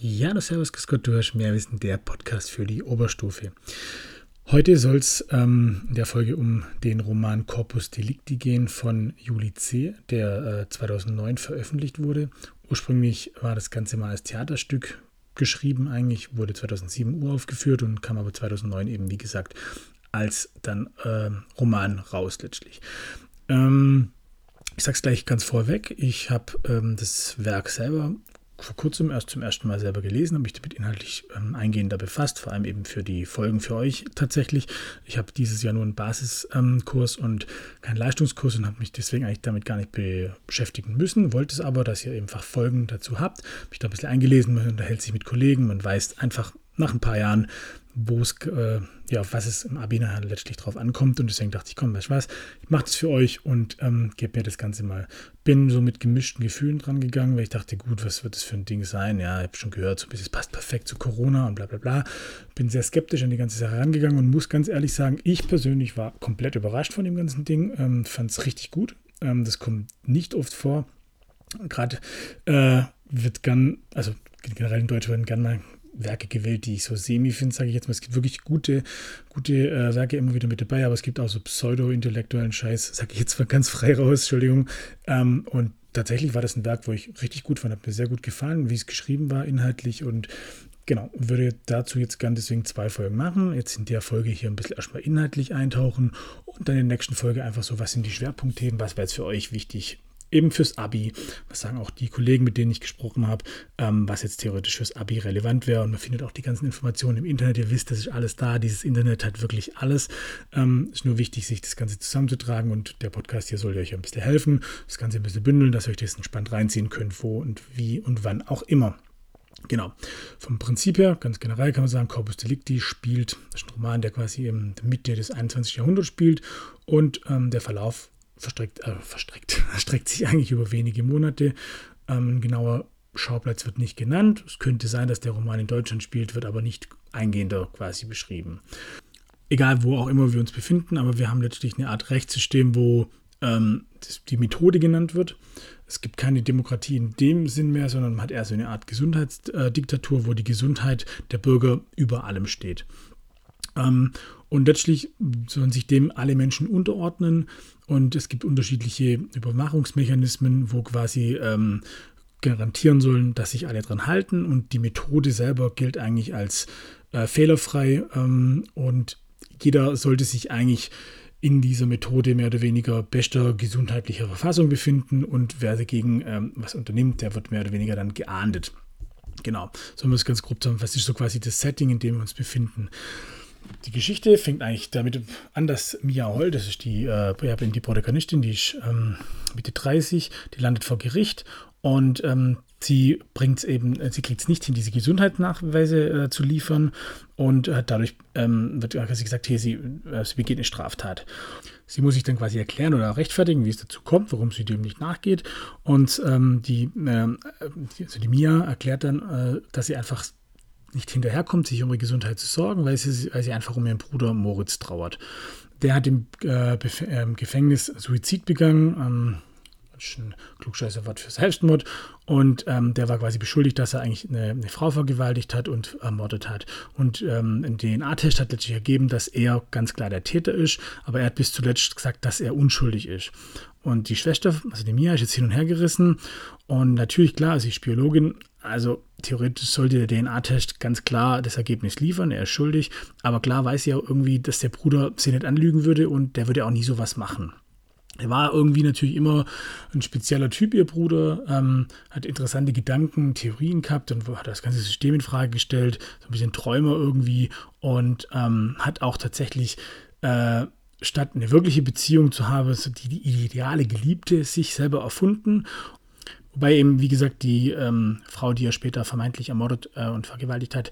Ja, das Servus, grüß Gott, du hast mehr Wissen, der Podcast für die Oberstufe. Heute soll es ähm, in der Folge um den Roman Corpus Delicti gehen von Juli C., der äh, 2009 veröffentlicht wurde. Ursprünglich war das Ganze mal als Theaterstück geschrieben, eigentlich wurde 2007 uraufgeführt und kam aber 2009 eben, wie gesagt, als dann äh, Roman raus letztlich. Ähm, ich sage es gleich ganz vorweg, ich habe ähm, das Werk selber vor kurzem erst zum ersten Mal selber gelesen, habe mich damit inhaltlich ähm, eingehender befasst, vor allem eben für die Folgen für euch tatsächlich. Ich habe dieses Jahr nur einen Basiskurs ähm, und keinen Leistungskurs und habe mich deswegen eigentlich damit gar nicht beschäftigen müssen, wollte es aber, dass ihr einfach Folgen dazu habt. Habe mich da ein bisschen eingelesen, man unterhält sich mit Kollegen, man weiß einfach nach ein paar Jahren, wo es, äh, ja, auf was es im Abi letztlich drauf ankommt. Und deswegen dachte ich, komm, weißt du was, ich mache das für euch und ähm, gebe mir das Ganze mal. Bin so mit gemischten Gefühlen dran gegangen, weil ich dachte, gut, was wird das für ein Ding sein? Ja, ich habe schon gehört, so ein bisschen, es passt perfekt zu Corona und bla bla bla. Bin sehr skeptisch an die ganze Sache herangegangen und muss ganz ehrlich sagen, ich persönlich war komplett überrascht von dem ganzen Ding, ähm, fand es richtig gut. Ähm, das kommt nicht oft vor. Gerade äh, wird gern, also generell in Deutsch werden gern mal Werke gewählt, die ich so semi finde, sage ich jetzt mal. Es gibt wirklich gute, gute äh, Werke immer wieder mit dabei, aber es gibt auch so pseudo-intellektuellen Scheiß, sage ich jetzt mal ganz frei raus, Entschuldigung. Ähm, und tatsächlich war das ein Werk, wo ich richtig gut fand, hat mir sehr gut gefallen, wie es geschrieben war, inhaltlich und Genau, würde dazu jetzt gern deswegen zwei Folgen machen. Jetzt in der Folge hier ein bisschen erstmal inhaltlich eintauchen und dann in der nächsten Folge einfach so, was sind die Schwerpunktthemen, was wäre jetzt für euch wichtig eben fürs Abi, was sagen auch die Kollegen, mit denen ich gesprochen habe, ähm, was jetzt theoretisch fürs Abi relevant wäre. Und man findet auch die ganzen Informationen im Internet. Ihr wisst, das ist alles da. Dieses Internet hat wirklich alles. Ähm, ist nur wichtig, sich das Ganze zusammenzutragen. Und der Podcast hier soll euch ein bisschen helfen, das Ganze ein bisschen bündeln, dass ihr euch das entspannt reinziehen könnt, wo und wie und wann auch immer. Genau. Vom Prinzip her, ganz generell kann man sagen, Corpus Delicti spielt, das ist ein Roman, der quasi in der Mitte des 21. Jahrhunderts spielt und ähm, der Verlauf verstreckt, äh, verstreckt, erstreckt sich eigentlich über wenige Monate. Ähm, genauer Schauplatz wird nicht genannt. Es könnte sein, dass der Roman in Deutschland spielt, wird aber nicht eingehender quasi beschrieben. Egal, wo auch immer wir uns befinden, aber wir haben letztlich eine Art Rechtssystem, wo ähm, die Methode genannt wird. Es gibt keine Demokratie in dem Sinn mehr, sondern man hat eher so eine Art Gesundheitsdiktatur, wo die Gesundheit der Bürger über allem steht. Ähm, und letztlich sollen sich dem alle Menschen unterordnen. Und es gibt unterschiedliche Überwachungsmechanismen, wo quasi ähm, garantieren sollen, dass sich alle dran halten. Und die Methode selber gilt eigentlich als äh, fehlerfrei. Ähm, und jeder sollte sich eigentlich in dieser Methode mehr oder weniger bester gesundheitlicher Verfassung befinden. Und wer dagegen ähm, was unternimmt, der wird mehr oder weniger dann geahndet. Genau, sollen wir es ganz grob zusammenfassen. Was ist so quasi das Setting, in dem wir uns befinden? Die Geschichte fängt eigentlich damit an, dass Mia Holl, das ist die, äh, die Protagonistin, die ist ähm, Mitte 30, die landet vor Gericht und ähm, sie bringt eben, äh, sie kriegt es nicht hin, diese Gesundheitsnachweise äh, zu liefern und äh, dadurch ähm, wird quasi gesagt, hey, sie, äh, sie begeht eine Straftat. Sie muss sich dann quasi erklären oder rechtfertigen, wie es dazu kommt, warum sie dem nicht nachgeht. Und ähm, die, ähm, also die Mia erklärt dann, äh, dass sie einfach nicht hinterherkommt, sich um ihre Gesundheit zu sorgen, weil sie, weil sie einfach um ihren Bruder Moritz trauert. Der hat im äh, äh, Gefängnis Suizid begangen. Ähm, ein klugscheißer Wort für Selbstmord. Und ähm, der war quasi beschuldigt, dass er eigentlich eine, eine Frau vergewaltigt hat und ermordet hat. Und ähm, ein DNA-Test hat letztlich ergeben, dass er ganz klar der Täter ist, aber er hat bis zuletzt gesagt, dass er unschuldig ist. Und die Schwester, also die Mia, ist jetzt hin und her gerissen. Und natürlich, klar, sie ist Biologin, also theoretisch sollte der DNA-Test ganz klar das Ergebnis liefern, er ist schuldig. Aber klar weiß sie ja irgendwie, dass der Bruder sie nicht anlügen würde und der würde auch nie sowas machen. Er war irgendwie natürlich immer ein spezieller Typ, ihr Bruder, ähm, hat interessante Gedanken, Theorien gehabt und hat das ganze System in Frage gestellt, so ein bisschen Träumer irgendwie und ähm, hat auch tatsächlich äh, statt eine wirkliche Beziehung zu haben, so die, die ideale Geliebte sich selber erfunden Wobei eben, wie gesagt, die ähm, Frau, die er später vermeintlich ermordet äh, und vergewaltigt hat,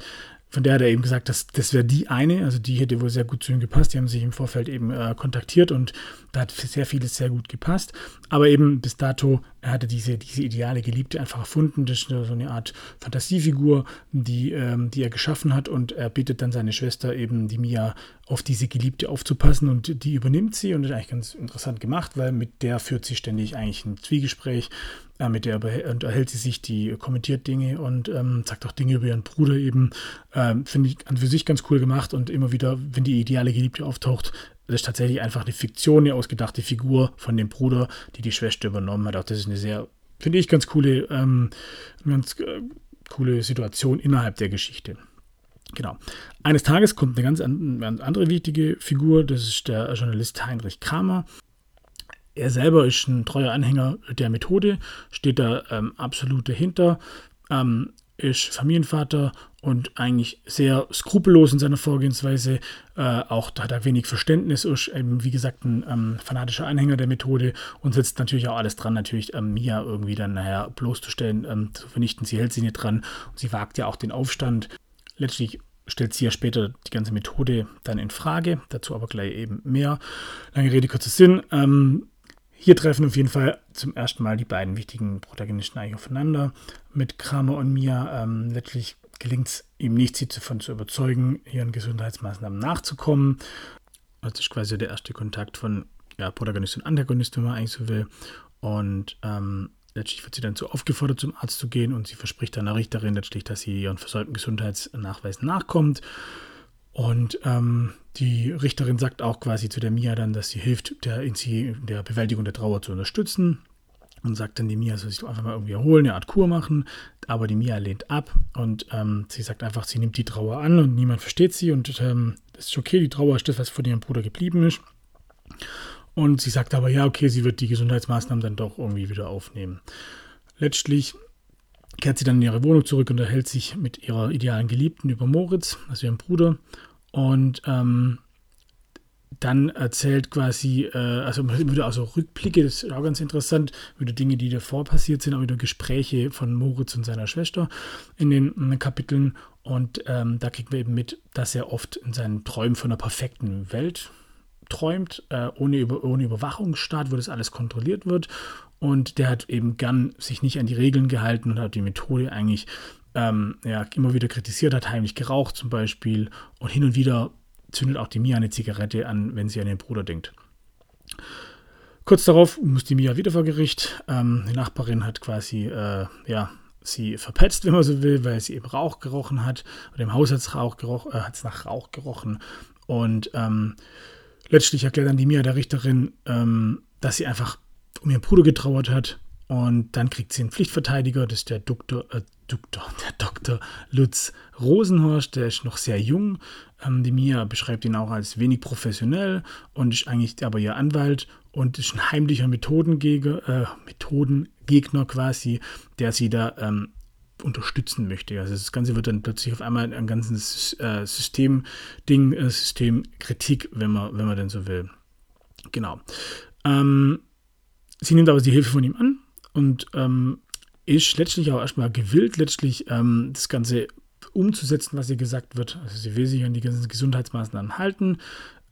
von der hat er eben gesagt, dass das wäre die eine, also die hätte wohl sehr gut zu ihm gepasst. Die haben sich im Vorfeld eben äh, kontaktiert und da hat sehr vieles sehr gut gepasst. Aber eben bis dato er hatte diese, diese ideale Geliebte einfach erfunden. Das ist so eine Art Fantasiefigur, die, ähm, die er geschaffen hat. Und er bittet dann seine Schwester eben, die Mia, auf diese Geliebte aufzupassen. Und die übernimmt sie. Und das ist eigentlich ganz interessant gemacht, weil mit der führt sie ständig eigentlich ein Zwiegespräch. Äh, mit der unterhält sie sich, die kommentiert Dinge und ähm, sagt auch Dinge über ihren Bruder eben. Ähm, Finde ich an für sich ganz cool gemacht. Und immer wieder, wenn die ideale Geliebte auftaucht, das ist tatsächlich einfach eine Fiktion, eine ausgedachte Figur von dem Bruder, die die Schwester übernommen hat. Auch das ist eine sehr, finde ich, ganz coole, ähm, ganz äh, coole Situation innerhalb der Geschichte. Genau. Eines Tages kommt eine ganz, andere wichtige Figur, das ist der Journalist Heinrich Kramer. Er selber ist ein treuer Anhänger der Methode, steht da ähm, absolut dahinter, ähm, ist Familienvater und eigentlich sehr skrupellos in seiner Vorgehensweise. Äh, auch da hat er wenig Verständnis, ist eben, wie gesagt, ein ähm, fanatischer Anhänger der Methode und setzt natürlich auch alles dran, natürlich ähm, Mia irgendwie dann nachher bloßzustellen, ähm, zu vernichten. Sie hält sie nicht dran und sie wagt ja auch den Aufstand. Letztlich stellt sie ja später die ganze Methode dann in Frage, dazu aber gleich eben mehr. Lange Rede, kurzer Sinn. Ähm, hier treffen auf jeden Fall zum ersten Mal die beiden wichtigen Protagonisten eigentlich aufeinander. Mit Kramer und Mia ähm, letztlich gelingt es ihm nicht, sie davon zu überzeugen, ihren Gesundheitsmaßnahmen nachzukommen. Das ist quasi der erste Kontakt von ja, Protagonist und Antagonist, wenn man eigentlich so will. Und ähm, letztlich wird sie dann so aufgefordert, zum Arzt zu gehen und sie verspricht dann der Richterin letztlich, dass sie ihren versäumten Gesundheitsnachweis nachkommt. Und ähm, die Richterin sagt auch quasi zu der Mia dann, dass sie hilft, der, der Bewältigung der Trauer zu unterstützen. Und sagt dann, die Mia soll sich doch einfach mal irgendwie erholen, eine Art Kur machen. Aber die Mia lehnt ab und ähm, sie sagt einfach, sie nimmt die Trauer an und niemand versteht sie. Und ähm, das ist okay, die Trauer ist das, was von ihrem Bruder geblieben ist. Und sie sagt aber, ja, okay, sie wird die Gesundheitsmaßnahmen dann doch irgendwie wieder aufnehmen. Letztlich kehrt sie dann in ihre Wohnung zurück und erhält sich mit ihrer idealen Geliebten über Moritz, also ihrem Bruder. Und ähm, dann erzählt quasi, äh, also wieder also Rückblicke, das ist auch ganz interessant, wieder Dinge, die davor passiert sind, auch wieder Gespräche von Moritz und seiner Schwester in den, in den Kapiteln. Und ähm, da kriegen wir eben mit, dass er oft in seinen Träumen von einer perfekten Welt träumt, äh, ohne, Über ohne Überwachungsstaat, wo das alles kontrolliert wird. Und der hat eben gern sich nicht an die Regeln gehalten und hat die Methode eigentlich ähm, ja, immer wieder kritisiert, hat heimlich geraucht zum Beispiel. Und hin und wieder zündet auch die Mia eine Zigarette an, wenn sie an den Bruder denkt. Kurz darauf muss die Mia wieder vor Gericht. Ähm, die Nachbarin hat quasi, äh, ja, sie verpetzt, wenn man so will, weil sie eben Rauch gerochen hat. Und im Haus hat es äh, nach Rauch gerochen. Und ähm, letztlich erklärt dann die Mia der Richterin, ähm, dass sie einfach um ihren Bruder getrauert hat. Und dann kriegt sie einen Pflichtverteidiger, das ist der Doktor, äh, Doktor, der Doktor Lutz Rosenhorst, der ist noch sehr jung. Ähm, die Mia beschreibt ihn auch als wenig professionell und ist eigentlich aber ihr Anwalt und ist ein heimlicher Methodengegner, äh, Methodengegner quasi, der sie da ähm, unterstützen möchte. Also das Ganze wird dann plötzlich auf einmal ein ganzes äh, Systemding, äh, Systemkritik, wenn man, wenn man denn so will. Genau. Ähm, sie nimmt aber die Hilfe von ihm an und ähm, ist letztlich auch erstmal gewillt, letztlich ähm, das Ganze umzusetzen, was ihr gesagt wird. Also sie will sich an die ganzen Gesundheitsmaßnahmen halten,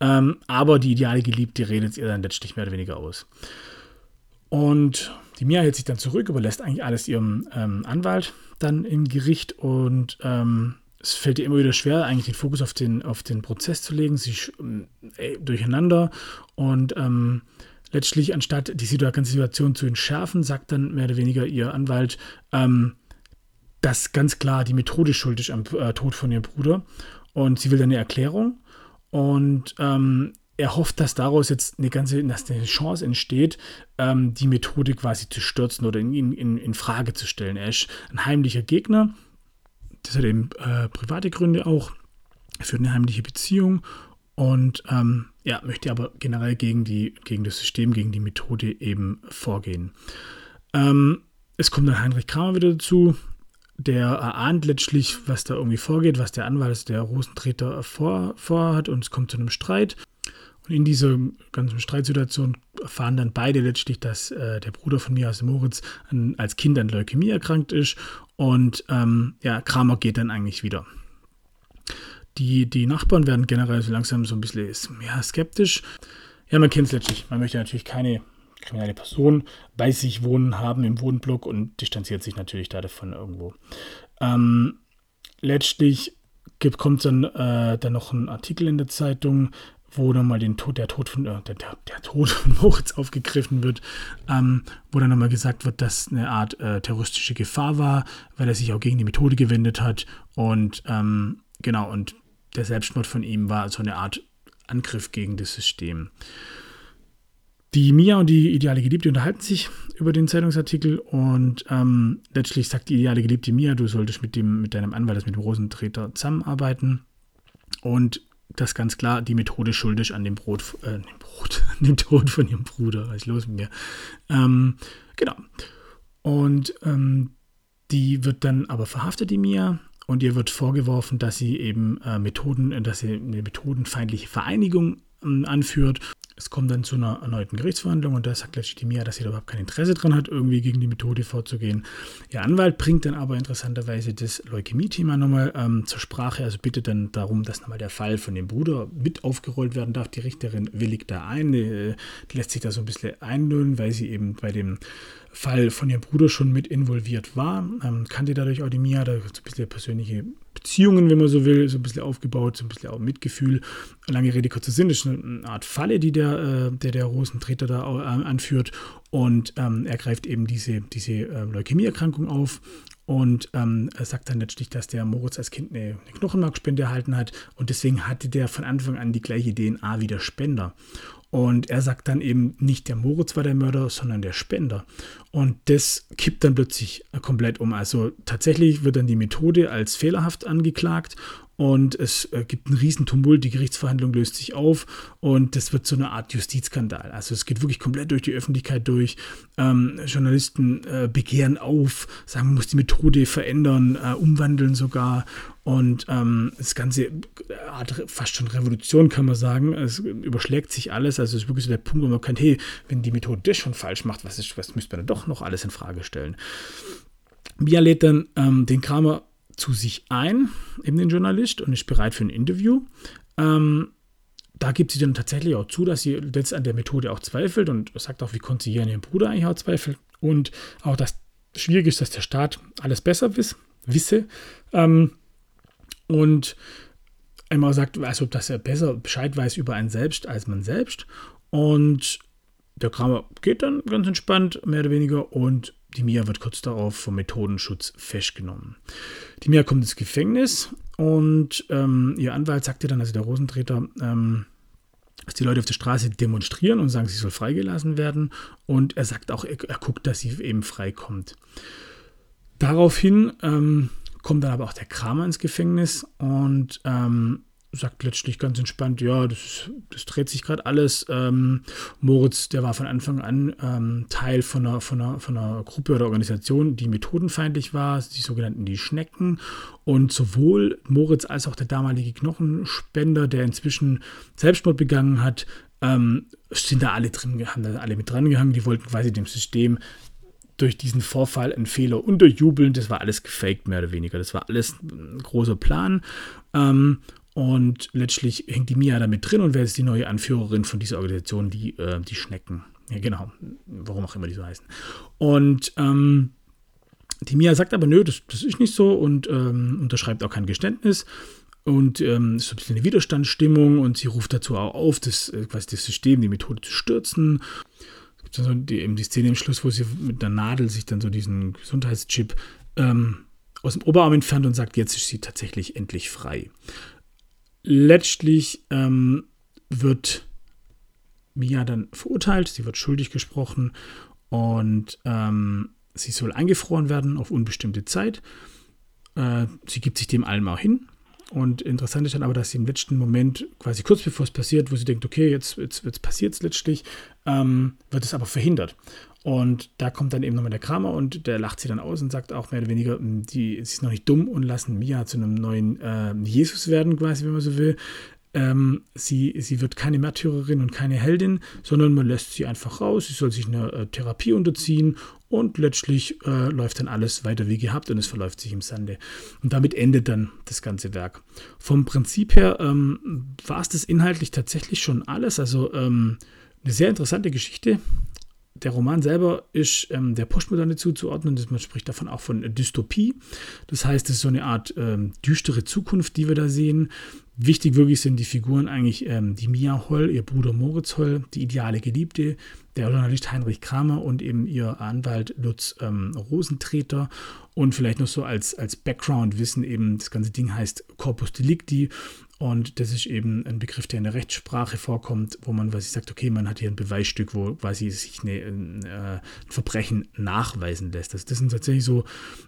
ähm, aber die ideale Geliebte redet ihr dann letztlich mehr oder weniger aus. Und die Mia hält sich dann zurück, überlässt eigentlich alles ihrem ähm, Anwalt dann im Gericht und ähm, es fällt ihr immer wieder schwer, eigentlich den Fokus auf den, auf den Prozess zu legen. Ist äh, durcheinander und ähm, letztlich, anstatt die ganze Situation zu entschärfen, sagt dann mehr oder weniger ihr Anwalt, ähm, dass ganz klar die Methode schuld ist am äh, Tod von ihrem Bruder und sie will dann eine Erklärung und ähm, er hofft, dass daraus jetzt eine ganze dass eine Chance entsteht, ähm, die Methode quasi zu stürzen oder in, in, in Frage zu stellen. Er ist ein heimlicher Gegner. Das hat eben äh, private Gründe auch. Führt eine heimliche Beziehung und ähm, ja, möchte aber generell gegen, die, gegen das System, gegen die Methode eben vorgehen. Ähm, es kommt dann Heinrich Kramer wieder dazu. Der erahnt letztlich, was da irgendwie vorgeht, was der Anwalt, der Rosentreter vor, vorhat und es kommt zu einem Streit. Und in dieser ganzen Streitsituation erfahren dann beide letztlich, dass äh, der Bruder von mir, also Moritz, an, als Kind an Leukämie erkrankt ist. Und ähm, ja, Kramer geht dann eigentlich wieder. Die, die Nachbarn werden generell so langsam so ein bisschen ja, skeptisch. Ja, man kennt es letztlich. Man möchte natürlich keine kriminelle Person bei sich wohnen haben im Wohnblock und distanziert sich natürlich da davon irgendwo. Ähm, letztlich kommt dann, äh, dann noch ein Artikel in der Zeitung, wo nochmal den Tod, der Tod von, äh, der, der, Tod von Moritz aufgegriffen wird, ähm, wo dann nochmal gesagt wird, dass eine Art äh, terroristische Gefahr war, weil er sich auch gegen die Methode gewendet hat und ähm, genau, und der Selbstmord von ihm war so eine Art Angriff gegen das System. Die Mia und die ideale Geliebte unterhalten sich über den Zeitungsartikel und ähm, letztlich sagt die ideale Geliebte Mia, du solltest mit, dem, mit deinem Anwalt, also mit dem Rosentreter, zusammenarbeiten. Und das ganz klar die Methode schuldig an dem Brot, äh, dem Brot, an dem Tod von ihrem Bruder. Was ist los mit mir? Ähm, genau. Und ähm, die wird dann aber verhaftet, die Mia, und ihr wird vorgeworfen, dass sie eben äh, Methoden, dass sie eine methodenfeindliche Vereinigung äh, anführt es kommt dann zu einer erneuten Gerichtsverhandlung und da sagt letztlich die Mia, dass sie da überhaupt kein Interesse dran hat, irgendwie gegen die Methode vorzugehen. Ihr Anwalt bringt dann aber interessanterweise das Leukämie-Thema nochmal ähm, zur Sprache, also bittet dann darum, dass nochmal der Fall von dem Bruder mit aufgerollt werden darf. Die Richterin willigt da ein, die, die lässt sich da so ein bisschen einlösen, weil sie eben bei dem Fall von ihrem Bruder schon mit involviert war. Ähm, kannte dadurch auch die Mia, da so ein bisschen persönliche Beziehungen, wenn man so will, so ein bisschen aufgebaut, so ein bisschen auch Mitgefühl. Lange Rede, kurzer Sinn, das ist eine Art Falle, die der, äh, der, der Rosentreter da äh, anführt. Und ähm, er greift eben diese, diese äh, Leukämieerkrankung auf und ähm, er sagt dann letztlich, dass der Moritz als Kind eine, eine, Knochenmarkspende erhalten hat und deswegen hatte der von Anfang an die gleiche DNA wie der Spender. Und er sagt dann eben, nicht der Moritz war der Mörder, sondern der Spender. Und das kippt dann plötzlich komplett um. Also tatsächlich wird dann die Methode als fehlerhaft angeklagt und es äh, gibt einen riesen Tumult, die Gerichtsverhandlung löst sich auf und das wird so eine Art Justizskandal. Also es geht wirklich komplett durch die Öffentlichkeit durch. Ähm, Journalisten äh, begehren auf, sagen, man muss die Methode verändern, äh, umwandeln sogar und ähm, das Ganze hat fast schon Revolution, kann man sagen. Es überschlägt sich alles. Also es ist wirklich so der Punkt, wo man kann, hey, wenn die Methode das schon falsch macht, was, ist, was müsste man dann doch noch alles in Frage stellen? Bia lädt dann ähm, den Kramer zu sich ein, eben den Journalist, und ist bereit für ein Interview. Ähm, da gibt sie dann tatsächlich auch zu, dass sie jetzt an der Methode auch zweifelt und sagt auch, wie konnte sie hier an ihrem Bruder eigentlich auch zweifeln. Und auch, dass schwierig ist, dass der Staat alles besser wiss, wisse. Ähm, und einmal sagt, also, dass er besser Bescheid weiß über einen selbst als man selbst. Und der Kramer geht dann ganz entspannt, mehr oder weniger, und die Mia wird kurz darauf vom Methodenschutz festgenommen. Die Mia kommt ins Gefängnis und ähm, ihr Anwalt sagt ihr dann, also der Rosentreter, ähm, dass die Leute auf der Straße demonstrieren und sagen, sie soll freigelassen werden. Und er sagt auch, er, er guckt, dass sie eben freikommt. Daraufhin ähm, kommt dann aber auch der Kramer ins Gefängnis und ähm, sagt letztlich ganz entspannt, ja, das, das dreht sich gerade alles. Ähm, Moritz, der war von Anfang an ähm, Teil von einer, von, einer, von einer Gruppe oder Organisation, die methodenfeindlich war, die sogenannten die Schnecken. Und sowohl Moritz als auch der damalige Knochenspender, der inzwischen Selbstmord begangen hat, ähm, sind da alle drin, haben da alle mit dran gehangen. Die wollten quasi dem System durch diesen Vorfall einen Fehler unterjubeln. Das war alles gefaked, mehr oder weniger. Das war alles ein großer Plan. Ähm, und letztlich hängt die Mia da mit drin und wer ist die neue Anführerin von dieser Organisation, die, äh, die Schnecken. Ja, genau. Warum auch immer die so heißen. Und ähm, die Mia sagt aber, nö, das, das ist nicht so und ähm, unterschreibt auch kein Geständnis. Und ähm, ist ein bisschen eine Widerstandsstimmung und sie ruft dazu auch auf, das, äh, quasi das System, die Methode zu stürzen. Es gibt dann so die, eben die Szene im Schluss, wo sie mit einer Nadel sich dann so diesen Gesundheitschip ähm, aus dem Oberarm entfernt und sagt, jetzt ist sie tatsächlich endlich frei letztlich ähm, wird Mia dann verurteilt, sie wird schuldig gesprochen und ähm, sie soll eingefroren werden auf unbestimmte Zeit. Äh, sie gibt sich dem allem auch hin. Und interessant ist dann aber, dass sie im letzten Moment, quasi kurz bevor es passiert, wo sie denkt, okay, jetzt, jetzt, jetzt passiert es letztlich, ähm, wird es aber verhindert. Und da kommt dann eben nochmal der Kramer und der lacht sie dann aus und sagt auch mehr oder weniger, hm, die, sie ist noch nicht dumm und lassen Mia zu einem neuen äh, Jesus werden, quasi, wenn man so will. Ähm, sie, sie wird keine Märtyrerin und keine Heldin, sondern man lässt sie einfach raus. Sie soll sich einer äh, Therapie unterziehen und letztlich äh, läuft dann alles weiter wie gehabt und es verläuft sich im Sande. Und damit endet dann das ganze Werk. Vom Prinzip her ähm, war es das inhaltlich tatsächlich schon alles. Also ähm, eine sehr interessante Geschichte. Der Roman selber ist ähm, der Postmoderne zuzuordnen. Man spricht davon auch von Dystopie. Das heißt, es ist so eine Art ähm, düstere Zukunft, die wir da sehen. Wichtig wirklich sind die Figuren eigentlich ähm, die Mia Holl, ihr Bruder Moritz Holl, die ideale Geliebte, der Journalist Heinrich Kramer und eben ihr Anwalt Lutz ähm, Rosentreter. Und vielleicht noch so als, als Background-Wissen eben, das ganze Ding heißt Corpus Delicti und das ist eben ein Begriff, der in der Rechtssprache vorkommt, wo man quasi sagt, okay, man hat hier ein Beweisstück, wo quasi sich eine, ein, äh, Verbrechen nachweisen lässt. Das, das sind tatsächlich so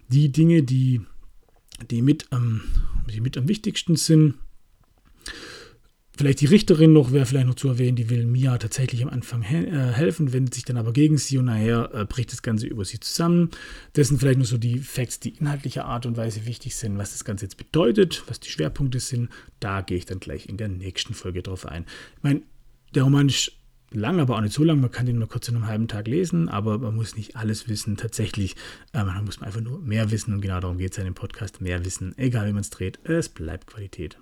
die Dinge, die, die, mit, ähm, die mit am wichtigsten sind. Vielleicht die Richterin noch, wäre vielleicht noch zu erwähnen, die will Mia tatsächlich am Anfang he äh, helfen, wendet sich dann aber gegen sie und nachher äh, bricht das Ganze über sie zusammen. Das sind vielleicht nur so die Facts, die inhaltlicher Art und Weise wichtig sind, was das Ganze jetzt bedeutet, was die Schwerpunkte sind. Da gehe ich dann gleich in der nächsten Folge drauf ein. Ich meine, der Roman ist lang, aber auch nicht so lang. Man kann den nur kurz in einem halben Tag lesen, aber man muss nicht alles wissen. Tatsächlich, äh, man muss einfach nur mehr wissen und genau darum geht es ja in dem Podcast. Mehr wissen, egal wie man es dreht, es bleibt Qualität.